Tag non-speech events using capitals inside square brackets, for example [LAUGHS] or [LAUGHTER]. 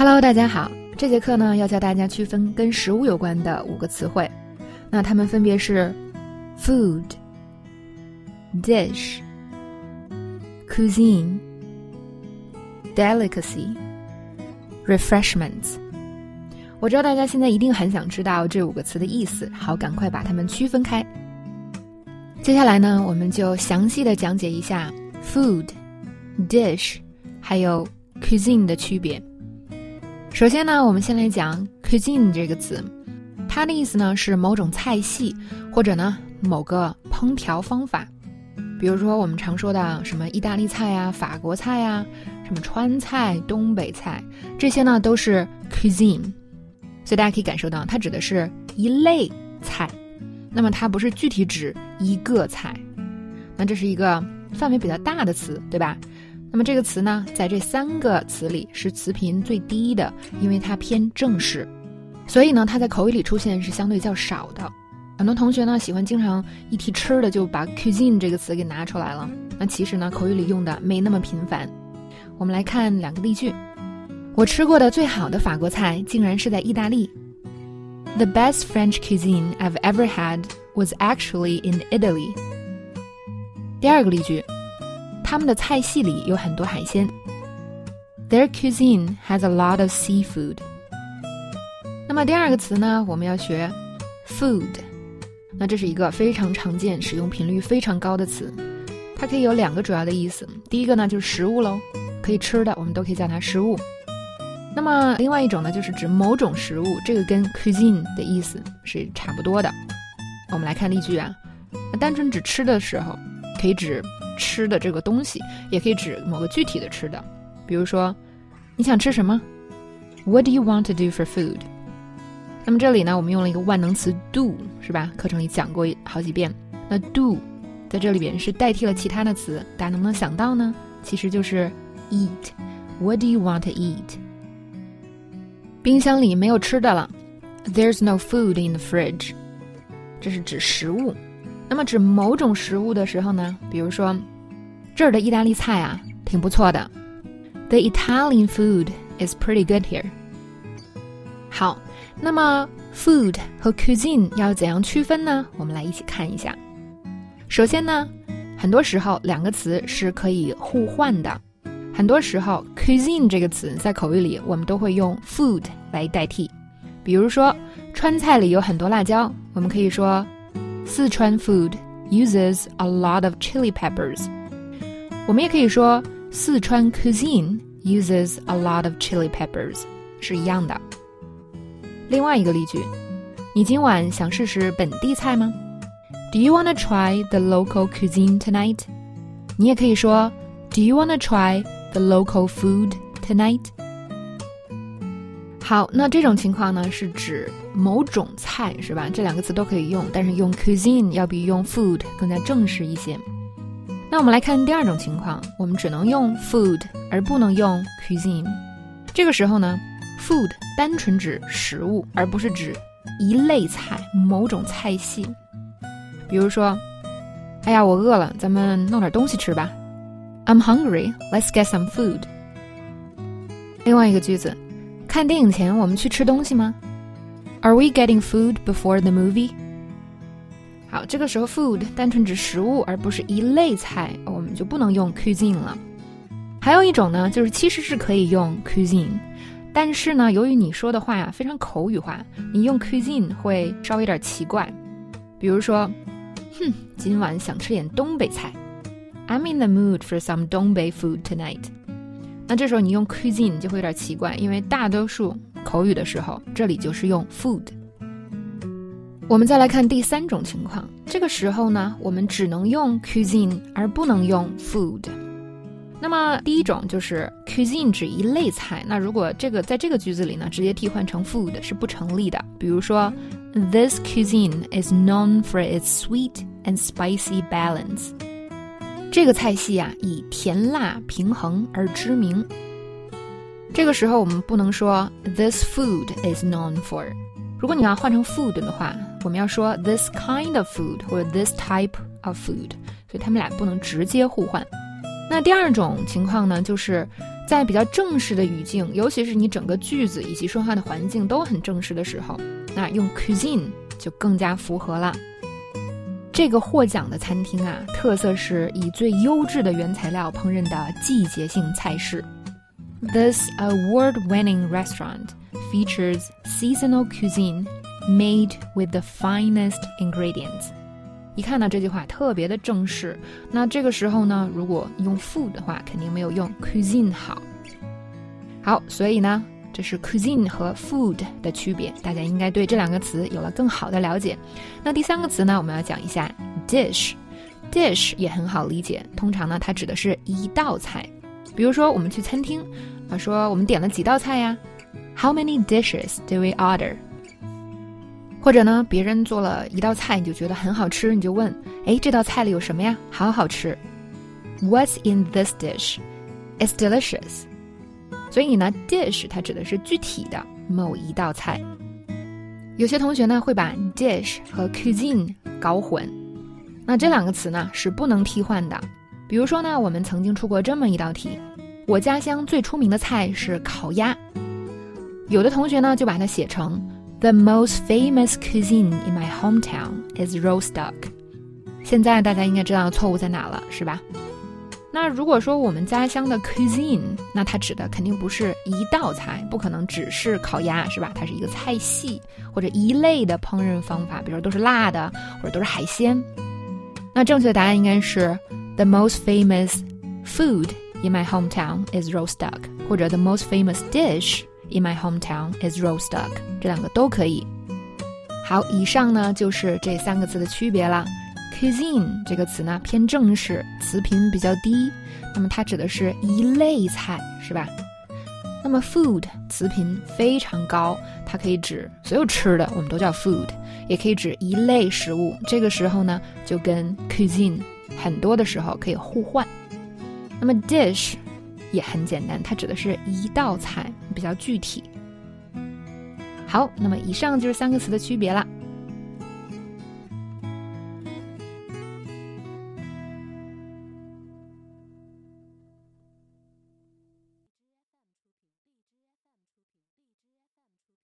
Hello，大家好。这节课呢，要教大家区分跟食物有关的五个词汇。那它们分别是：food、dish、cuisine、delicacy、refreshments。我知道大家现在一定很想知道这五个词的意思，好，赶快把它们区分开。接下来呢，我们就详细的讲解一下 food、dish 还有 cuisine 的区别。首先呢，我们先来讲 cuisine 这个词，它的意思呢是某种菜系或者呢某个烹调方法。比如说我们常说的什么意大利菜呀、法国菜呀、什么川菜、东北菜，这些呢都是 cuisine。所以大家可以感受到，它指的是一类菜，那么它不是具体指一个菜。那这是一个范围比较大的词，对吧？那么这个词呢，在这三个词里是词频最低的，因为它偏正式，所以呢，它在口语里出现是相对较少的。很多同学呢喜欢经常一提吃的就把 cuisine 这个词给拿出来了，那其实呢口语里用的没那么频繁。我们来看两个例句：我吃过的最好的法国菜竟然是在意大利。The best French cuisine I've ever had was actually in Italy。第二个例句。他们的菜系里有很多海鲜。Their cuisine has a lot of seafood。那么第二个词呢，我们要学 food。那这是一个非常常见、使用频率非常高的词，它可以有两个主要的意思。第一个呢就是食物喽，可以吃的，我们都可以叫它食物。那么另外一种呢，就是指某种食物，这个跟 cuisine 的意思是差不多的。我们来看例句啊，单纯指吃的时候，可以指。吃的这个东西也可以指某个具体的吃的，比如说，你想吃什么？What do you want to do for food？那么这里呢，我们用了一个万能词 do，是吧？课程里讲过好几遍。那 do 在这里边是代替了其他的词，大家能不能想到呢？其实就是 eat。What do you want to eat？冰箱里没有吃的了，There's no food in the fridge。这是指食物。那么指某种食物的时候呢，比如说，这儿的意大利菜啊，挺不错的。The Italian food is pretty good here。好，那么 food 和 cuisine 要怎样区分呢？我们来一起看一下。首先呢，很多时候两个词是可以互换的。很多时候 cuisine 这个词在口语里我们都会用 food 来代替。比如说，川菜里有很多辣椒，我们可以说。四川 food uses a lot of chili peppers。我们也可以说四川 cuisine uses a lot of chili peppers，是一样的。另外一个例句，你今晚想试试本地菜吗？Do you wanna try the local cuisine tonight？你也可以说 Do you wanna try the local food tonight？ 好，那这种情况呢，是指某种菜，是吧？这两个词都可以用，但是用 cuisine 要比用 food 更加正式一些。那我们来看第二种情况，我们只能用 food 而不能用 cuisine。这个时候呢，food 单纯指食物，而不是指一类菜、某种菜系。比如说，哎呀，我饿了，咱们弄点东西吃吧。I'm hungry. Let's get some food. 另外一个句子。看电影前我们去吃东西吗？Are we getting food before the movie？好，这个时候 food 单纯指食物，而不是一类菜，我们就不能用 cuisine 了。还有一种呢，就是其实是可以用 cuisine，但是呢，由于你说的话呀非常口语化，你用 cuisine 会稍微有点奇怪。比如说，哼，今晚想吃点东北菜。I'm in the mood for some 东北 food tonight。那这时候你用 cuisine 就会有点奇怪，因为大多数口语的时候，这里就是用 food。我们再来看第三种情况，这个时候呢，我们只能用 cuisine 而不能用 food。那么第一种就是 cuisine 指一类菜，那如果这个在这个句子里呢，直接替换成 food 是不成立的。比如说，This cuisine is known for its sweet and spicy balance。这个菜系啊，以甜辣平衡而知名。这个时候我们不能说 this food is known for。如果你要换成 food 的话，我们要说 this kind of food 或者 this type of food。所以他们俩不能直接互换。那第二种情况呢，就是在比较正式的语境，尤其是你整个句子以及说话的环境都很正式的时候，那用 cuisine 就更加符合了。这个获奖的餐厅啊，特色是以最优质的原材料烹饪的季节性菜式。This award-winning restaurant features seasonal cuisine made with the finest ingredients。一看到这句话特别的正式，那这个时候呢，如果用 food 的话，肯定没有用 cuisine 好。好，所以呢。这是 cuisine 和 food 的区别，大家应该对这两个词有了更好的了解。那第三个词呢，我们要讲一下 dish。dish 也很好理解，通常呢，它指的是一道菜。比如说，我们去餐厅，啊，说我们点了几道菜呀？How many dishes do we order？或者呢，别人做了一道菜，你就觉得很好吃，你就问，哎，这道菜里有什么呀？好好吃。What's in this dish? It's delicious. 所以呢，dish 它指的是具体的某一道菜。有些同学呢会把 dish 和 cuisine 搞混，那这两个词呢是不能替换的。比如说呢，我们曾经出过这么一道题：我家乡最出名的菜是烤鸭。有的同学呢就把它写成 The most famous cuisine in my hometown is roast duck。现在大家应该知道错误在哪了，是吧？那如果说我们家乡的 [LAUGHS] cuisine，那它指的肯定不是一道菜，不可能只是烤鸭，是吧？它是一个菜系或者一类的烹饪方法，比如都是辣的或者都是海鲜。那正确答案应该是 the most famous food in my hometown is roast duck，或者 the most famous dish in my hometown is roast duck，这两个都可以。好，以上呢就是这三个字的区别了。Cuisine 这个词呢偏正式，词频比较低，那么它指的是一类菜，是吧？那么 food 词频非常高，它可以指所有吃的，我们都叫 food，也可以指一类食物。这个时候呢，就跟 cuisine 很多的时候可以互换。那么 dish 也很简单，它指的是一道菜，比较具体。好，那么以上就是三个词的区别了。